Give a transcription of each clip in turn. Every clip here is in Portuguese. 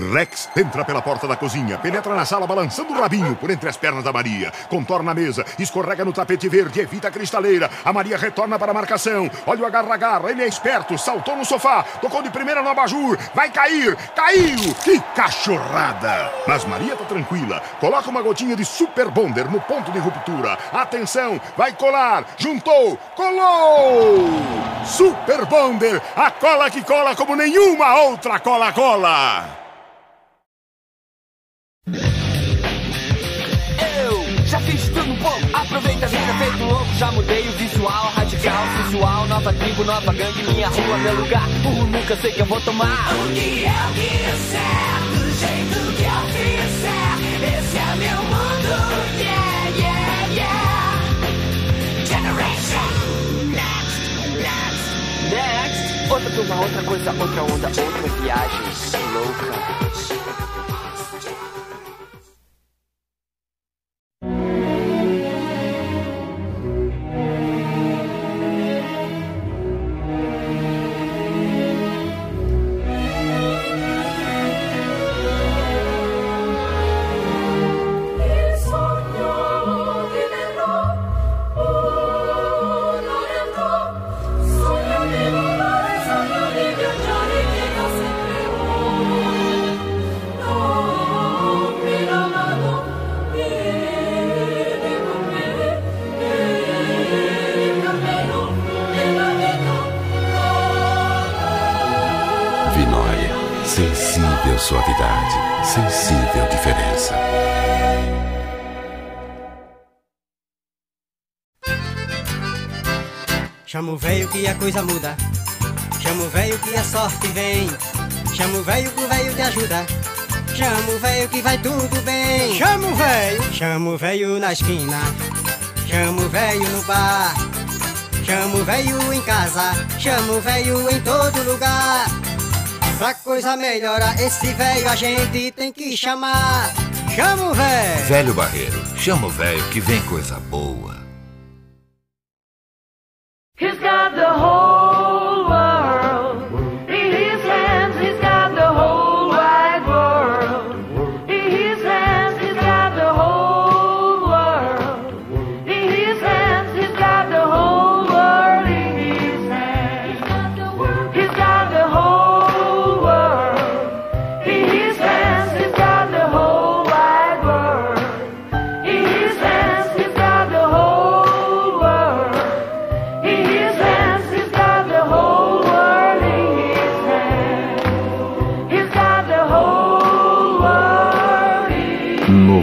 Rex entra pela porta da cozinha, penetra na sala balançando o rabinho por entre as pernas da Maria. Contorna a mesa, escorrega no tapete verde, evita a cristaleira. A Maria retorna para a marcação. Olha o agarra-agarra, ele é esperto, saltou no sofá, tocou de primeira no abajur. Vai cair, caiu! Que cachorrada! Mas Maria tá tranquila. Coloca uma gotinha de Super Bonder no ponto de ruptura. Atenção, vai colar, juntou, colou! Super Bonder, a cola que cola como nenhuma outra cola-cola! Aproveita a vida feito louco. Já mudei o visual, radical, sensual. Nova tribo, nova gangue, minha rua, meu lugar. Uh, nunca sei que eu vou tomar. O que é certo, do jeito que eu fizer. Esse é meu mundo, yeah, yeah, yeah. Generation, next, next. Next, outra turma, outra coisa, outra onda, outra viagem louca. Suavidade, sensível diferença. Chama o velho que a coisa muda. Chama o velho que a sorte vem. Chama o velho que o velho te ajuda. Chama o velho que vai tudo bem. Chama o velho. Chama o velho na esquina. Chama o velho no bar. Chama o velho em casa. Chama o velho em todo lugar. Pra coisa melhorar, esse velho a gente tem que chamar. Chama o velho. Velho Barreiro, chama o velho que vem coisa boa.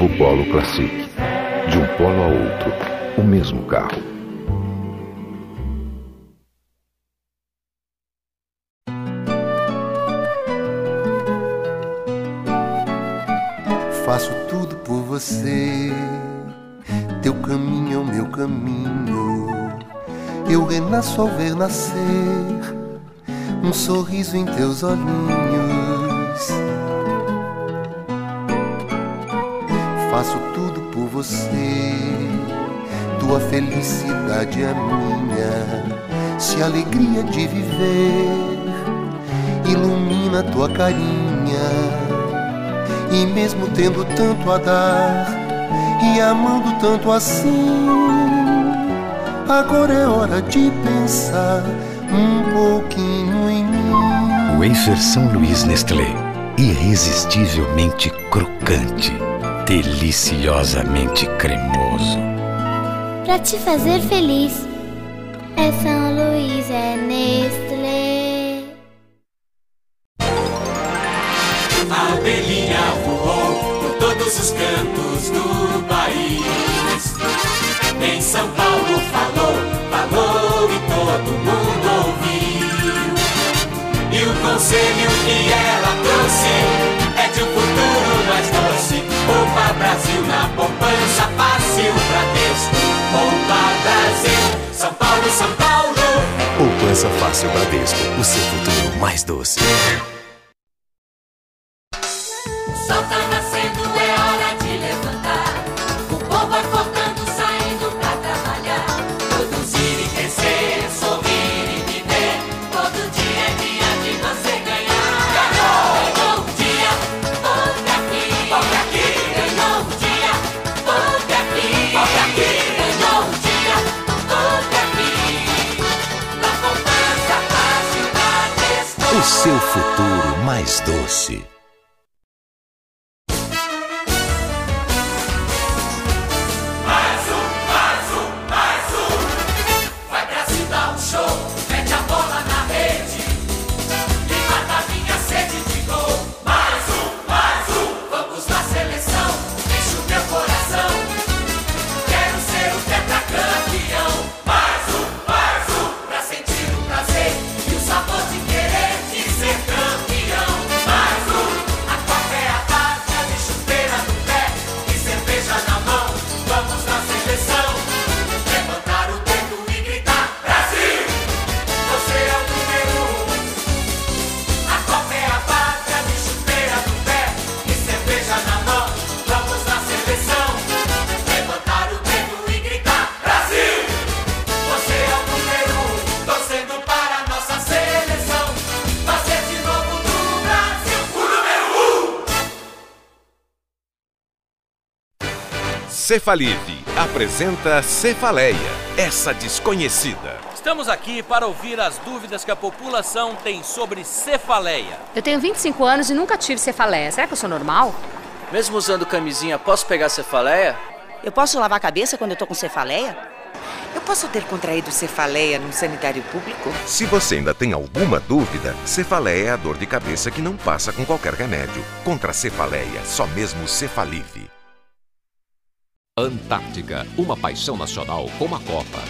Novo Polo Classic. De um polo a outro, o mesmo carro. Faço tudo por você. Teu caminho é o meu caminho. Eu renasço ao ver nascer um sorriso em teus olhinhos. Você. Tua felicidade é minha. Se alegria de viver ilumina tua carinha. E mesmo tendo tanto a dar e amando tanto assim, agora é hora de pensar um pouquinho em mim. Wafer São Luís Nestlé. Irresistivelmente crocante. Deliciosamente cremoso. Pra te fazer feliz. É São Luís, é Nestlé. Poupança Fácil Bradesco. O seu futuro mais doce. Cefalive apresenta Cefaleia, essa desconhecida. Estamos aqui para ouvir as dúvidas que a população tem sobre cefaleia. Eu tenho 25 anos e nunca tive cefaleia. Será que eu sou normal? Mesmo usando camisinha, posso pegar cefaleia? Eu posso lavar a cabeça quando eu tô com cefaleia? Eu posso ter contraído cefaleia no sanitário público? Se você ainda tem alguma dúvida, cefaleia é a dor de cabeça que não passa com qualquer remédio. Contra a cefaleia, só mesmo Cefalive. Antártica, uma paixão nacional como a Copa.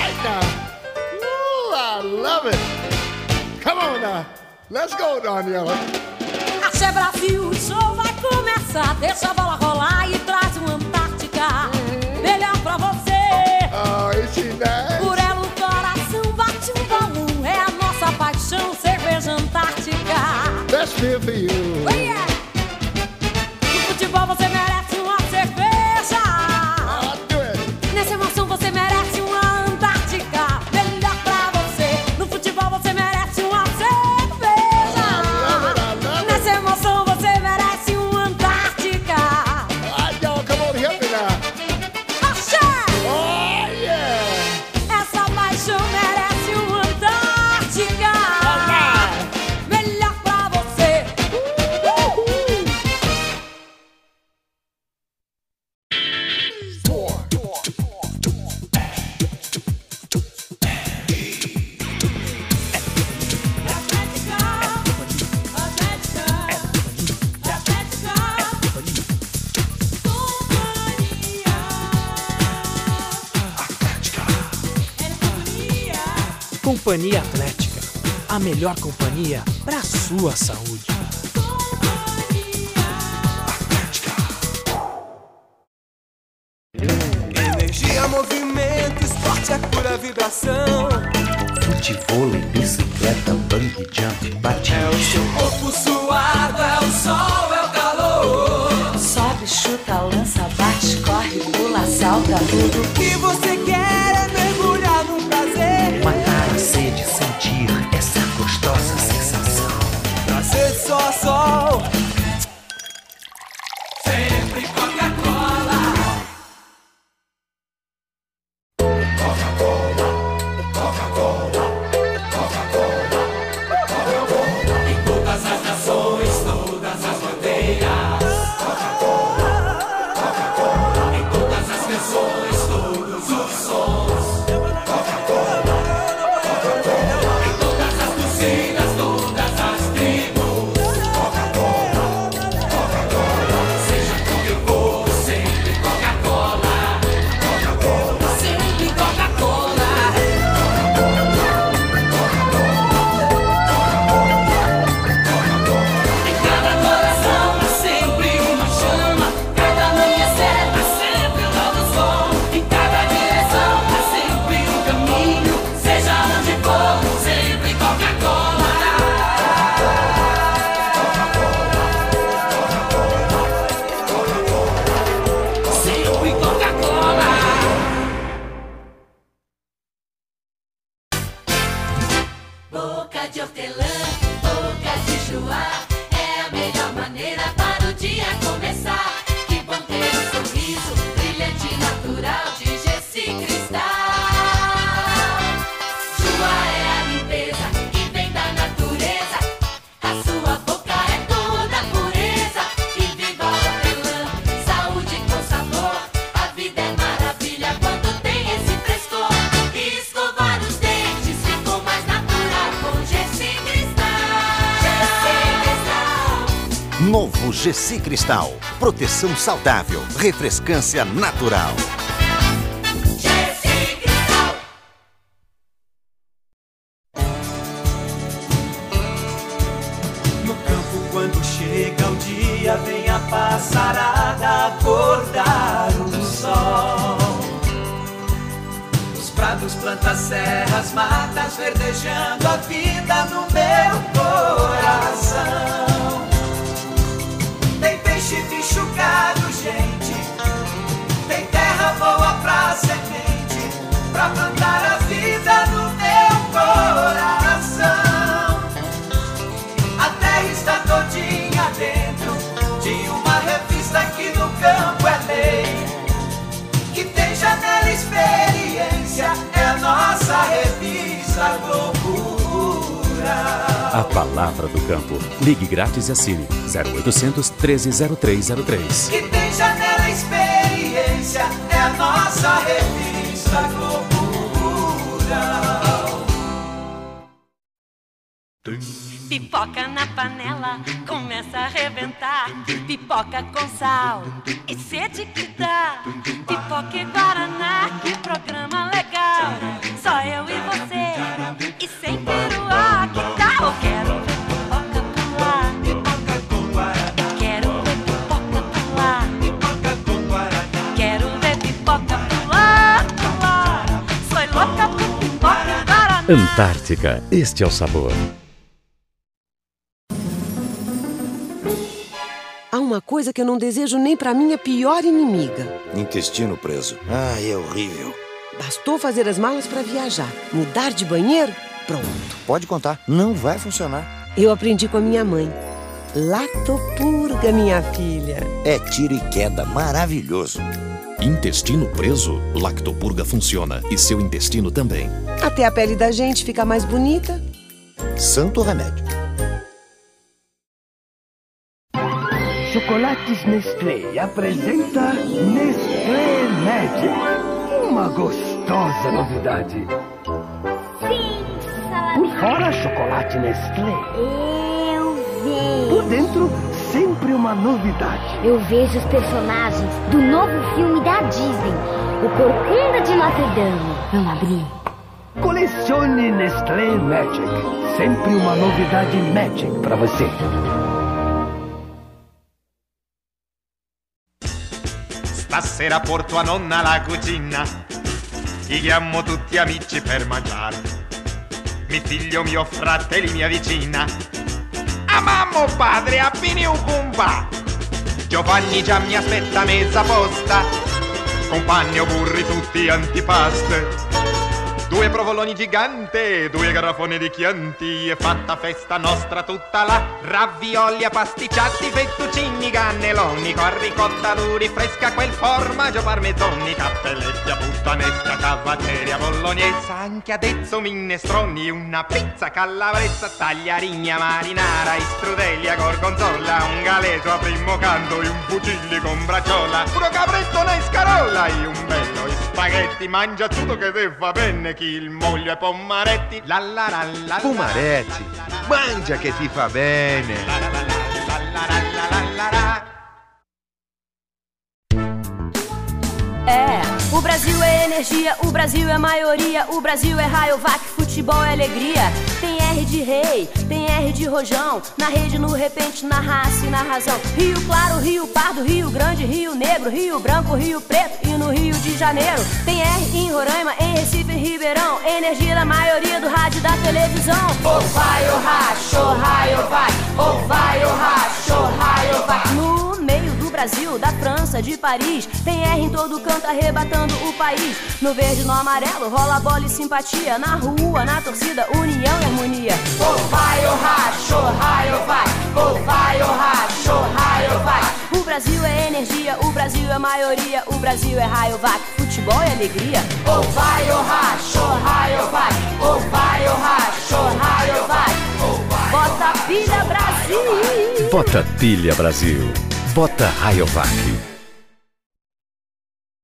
right now. Ooh, I love it. Come on now. Let's go, Daniela. Axé Brasil, o show vai começar. Deixa a bola rolar Companhia Atlética, a melhor companhia para sua saúde. Energia, movimento, esporte é pura vibração. Futevôlei, bicicleta, bungee jump, patins. É o seu corpo suado, é o sol, é o calor. Sobe, chuta, lança, bate, corre, pula, salta, tudo. Que você GC Cristal. Proteção saudável, refrescância natural. Tem peixe, bicho, gado, gente. Tem terra boa pra semente, pra plantar a vida no meu coração. A terra está todinha dentro de uma revista que no campo é lei. Que tem janela experiência, é nossa revista Loucura. A palavra do campo. Ligue grátis e assine 0800 130303. Que tem janela experiência, é a nossa revista Loucura. Pipoca na panela, começa a arrebentar. Pipoca com sal e sede que dá. Pipoca e Guaraná, que programa legal. Só eu e você, e Antártica, este é o sabor. Há uma coisa que eu não desejo nem pra minha pior inimiga. Intestino preso. Ah, é horrível. Bastou fazer as malas pra viajar, mudar de banheiro, pronto. Pode contar, não vai funcionar. Eu aprendi com a minha mãe. Lactopurga, minha filha. É tiro e queda, maravilhoso. Intestino preso? Lactopurga funciona e seu intestino também. Até a pele da gente fica mais bonita. Santo remédio. Chocolates Nestlé apresenta Nestlé Magic. Uma gostosa novidade. Sim, Por fora, chocolate Nestlé. Eu vejo. Por dentro, sempre uma novidade. Eu vejo os personagens do novo filme da Disney, O Corcunda de Notre Dame. Vamos abrir. Colecione Nestlé Magic. Sempre uma novidade Magic para você. Stasera porto a nonna la cucina Ti chiamo tutti amici per mangiare Mi figlio, mio fratelli, mia vicina A mamma, padre, a fine un pumpa Giovanni già mi aspetta mezza posta. Compagno, burri, tutti antipaste Due provoloni gigante, due garrafoni di chianti E fatta festa nostra tutta là. Ravioli pasticciati, fettuccini, cannelloni Con ricotta duri, fresca quel formaggio parmezzoni Cappelletti a puttanesca, cavatteria bolognese Anche adesso minestroni, una pizza calabresa Tagliarigna marinara, istrudelli a gorgonzola Un galeto a primo canto e un fucilli con bracciola Puro capretto nei scarolla e un bello spaghetti Mangia tutto che te fa bene chi il moglio e pomaretti la la la la Pumaretti, mangia che ti fa bene. É, o Brasil é energia, o Brasil é maioria, o Brasil é Rayovac, futebol é alegria. Tem R de rei, tem R de rojão, na rede, no repente, na raça e na razão. Rio Claro, Rio Pardo, Rio Grande, Rio Negro, Rio Branco, Rio Preto e no Rio de Janeiro. Tem R em Roraima, em Recife, em Ribeirão, energia da maioria do rádio da televisão. Ou vai ou racha, ou raio vai, ou vai ou racha, ou raio vai. No meio do Brasil, da França, de Paris, tem R em todo canto arrebatando o país. No verde, no amarelo, rola bola e simpatia. Na rua, na torcida, união e harmonia. Ou vai ou racha, raio vai, ou vai ou racha, ou raio vai. O Brasil é energia, o Brasil é maioria, o Brasil é raio vac, futebol e alegria. Ou vai ou racha, raio vai, ou vai ou racha, ou raio vai. Bota pilha Brasil! Bota pilha Brasil. Bota Rayovac.